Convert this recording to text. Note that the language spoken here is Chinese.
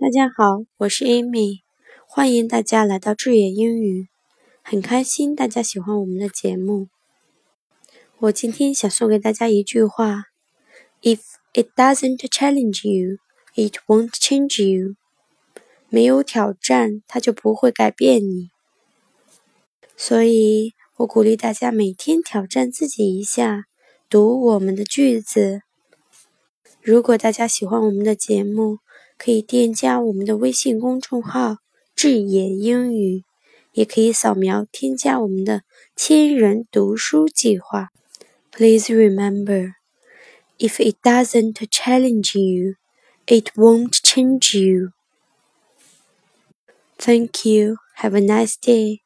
大家好，我是 Amy，欢迎大家来到智野英语。很开心大家喜欢我们的节目。我今天想送给大家一句话：If it doesn't challenge you, it won't change you。没有挑战，它就不会改变你。所以我鼓励大家每天挑战自己一下，读我们的句子。如果大家喜欢我们的节目，可以添加我们的微信公众号“智野英语”，也可以扫描添加我们的千人读书计划。Please remember, if it doesn't challenge you, it won't change you. Thank you. Have a nice day.